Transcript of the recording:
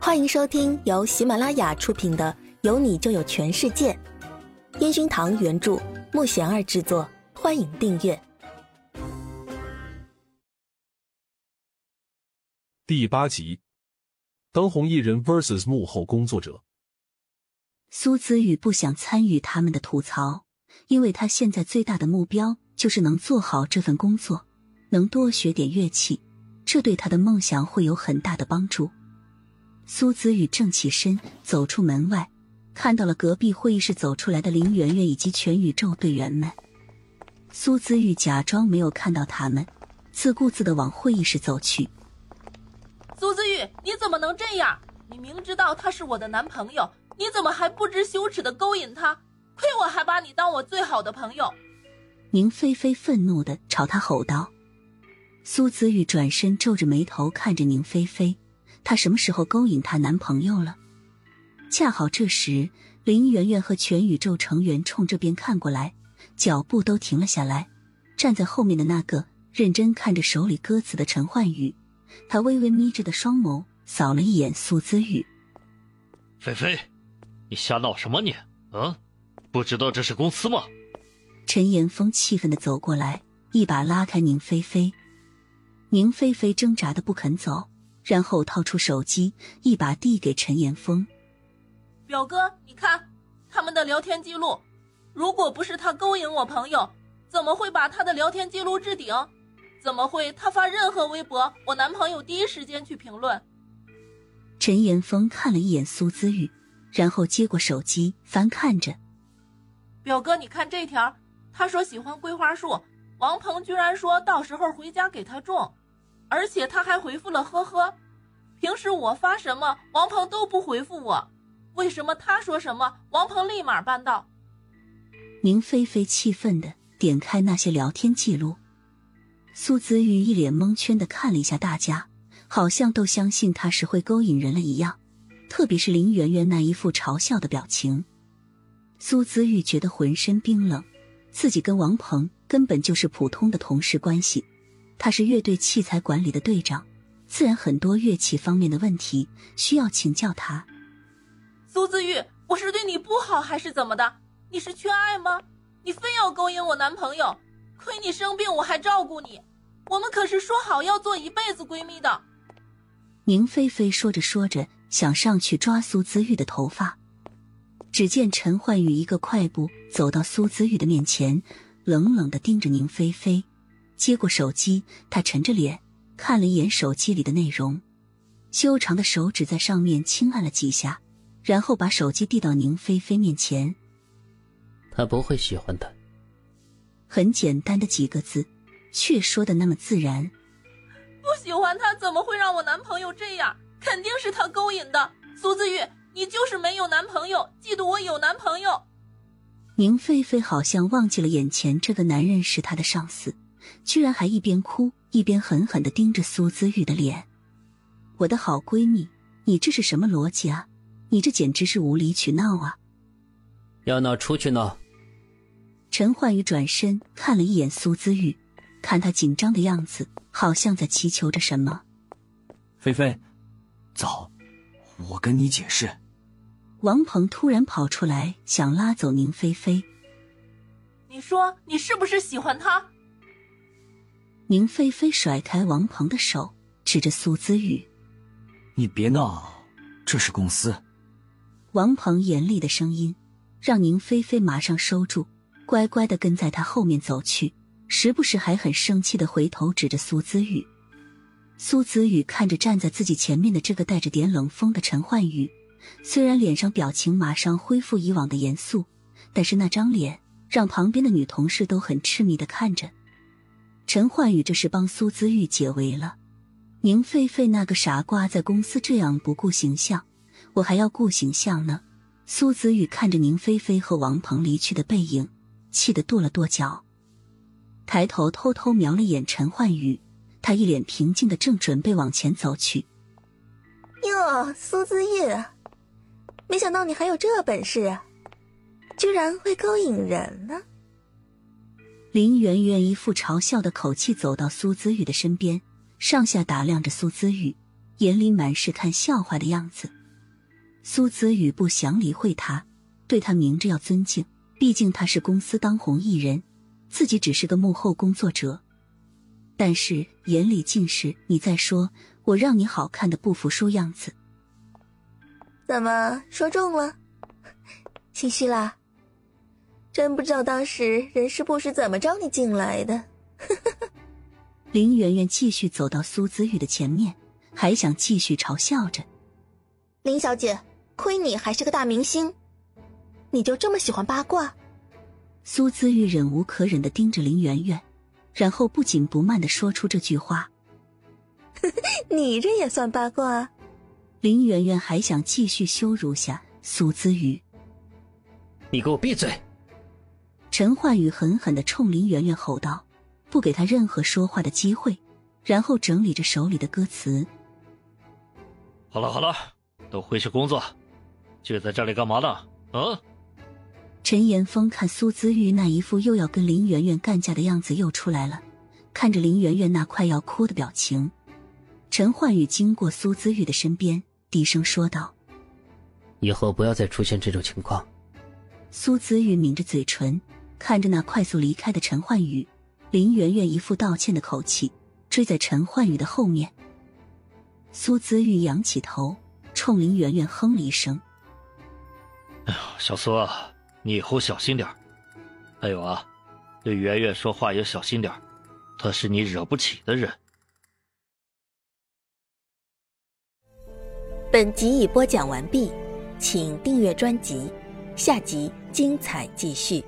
欢迎收听由喜马拉雅出品的《有你就有全世界》，烟熏堂原著，木贤儿制作。欢迎订阅第八集：当红艺人 vs 幕后工作者。苏子宇不想参与他们的吐槽，因为他现在最大的目标就是能做好这份工作，能多学点乐器，这对他的梦想会有很大的帮助。苏子宇正起身走出门外，看到了隔壁会议室走出来的林媛媛以及全宇宙队员们。苏子玉假装没有看到他们，自顾自的往会议室走去。苏子玉，你怎么能这样？你明知道他是我的男朋友，你怎么还不知羞耻的勾引他？亏我还把你当我最好的朋友！宁菲菲愤怒的朝他吼道。苏子玉转身皱着眉头看着宁菲菲。她什么时候勾引她男朋友了？恰好这时，林媛媛和全宇宙成员冲这边看过来，脚步都停了下来。站在后面的那个认真看着手里歌词的陈焕宇，他微微眯着的双眸扫了一眼苏姿玉：“菲菲，你瞎闹什么你？嗯，不知道这是公司吗？”陈岩峰气愤的走过来，一把拉开宁菲菲。宁菲菲挣扎的不肯走。然后掏出手机，一把递给陈岩峰：“表哥，你看他们的聊天记录。如果不是他勾引我朋友，怎么会把他的聊天记录置顶？怎么会他发任何微博，我男朋友第一时间去评论？”陈岩峰看了一眼苏姿玉，然后接过手机翻看着：“表哥，你看这条，他说喜欢桂花树，王鹏居然说到时候回家给他种。”而且他还回复了呵呵，平时我发什么王鹏都不回复我，为什么他说什么王鹏立马办到？宁菲菲气愤的点开那些聊天记录，苏子玉一脸蒙圈的看了一下大家，好像都相信他是会勾引人了一样，特别是林媛媛那一副嘲笑的表情，苏子玉觉得浑身冰冷，自己跟王鹏根本就是普通的同事关系。他是乐队器材管理的队长，自然很多乐器方面的问题需要请教他。苏子玉，我是对你不好还是怎么的？你是缺爱吗？你非要勾引我男朋友？亏你生病我还照顾你，我们可是说好要做一辈子闺蜜的。宁菲菲说着说着，想上去抓苏子玉的头发，只见陈焕宇一个快步走到苏子玉的面前，冷冷的盯着宁菲菲。接过手机，他沉着脸看了一眼手机里的内容，修长的手指在上面轻按了几下，然后把手机递到宁菲菲面前。他不会喜欢的。很简单的几个字，却说的那么自然。不喜欢他怎么会让我男朋友这样？肯定是他勾引的。苏子玉，你就是没有男朋友，嫉妒我有男朋友。宁菲菲好像忘记了眼前这个男人是她的上司。居然还一边哭一边狠狠的盯着苏姿玉的脸，我的好闺蜜，你这是什么逻辑啊？你这简直是无理取闹啊！要闹出去闹。陈焕宇转身看了一眼苏姿玉，看她紧张的样子，好像在祈求着什么。菲菲，走，我跟你解释。王鹏突然跑出来，想拉走宁菲菲。你说你是不是喜欢他？宁菲菲甩开王鹏的手，指着苏姿玉：“你别闹，这是公司。”王鹏严厉的声音让宁菲菲马上收住，乖乖的跟在他后面走去，时不时还很生气的回头指着苏姿玉。苏子宇看着站在自己前面的这个带着点冷风的陈焕宇，虽然脸上表情马上恢复以往的严肃，但是那张脸让旁边的女同事都很痴迷的看着。陈焕宇这是帮苏姿玉解围了，宁菲菲那个傻瓜在公司这样不顾形象，我还要顾形象呢。苏子玉看着宁菲菲和王鹏离去的背影，气得跺了跺脚，抬头偷偷瞄了眼陈焕宇，他一脸平静的正准备往前走去。哟，苏姿玉，没想到你还有这本事，居然会勾引人呢。林媛媛一副嘲笑的口气走到苏姿玉的身边，上下打量着苏姿玉，眼里满是看笑话的样子。苏子宇不想理会他，对他明着要尊敬，毕竟他是公司当红艺人，自己只是个幕后工作者。但是眼里尽是你在说我让你好看的不服输样子。怎么说中了？心虚啦？真不知道当时人事部是怎么招你进来的。林媛媛继续走到苏子玉的前面，还想继续嘲笑着林小姐。亏你还是个大明星，你就这么喜欢八卦？苏子玉忍无可忍的盯着林媛媛，然后不紧不慢的说出这句话：“你这也算八卦？”林媛媛还想继续羞辱下苏子玉，你给我闭嘴！陈焕宇狠狠的冲林媛媛吼道，不给他任何说话的机会，然后整理着手里的歌词：“好了好了，都回去工作。”就在这里干嘛呢？啊！陈岩峰看苏姿玉那一副又要跟林媛媛干架的样子又出来了，看着林媛媛那快要哭的表情，陈焕宇经过苏姿玉的身边，低声说道：“以后不要再出现这种情况。”苏姿玉抿着嘴唇，看着那快速离开的陈焕宇，林媛媛一副道歉的口气，追在陈焕宇的后面。苏子玉仰起头，冲林媛媛哼了一声。哎呀，小苏啊，你以后小心点还有啊，对媛媛说话也小心点她是你惹不起的人。本集已播讲完毕，请订阅专辑，下集精彩继续。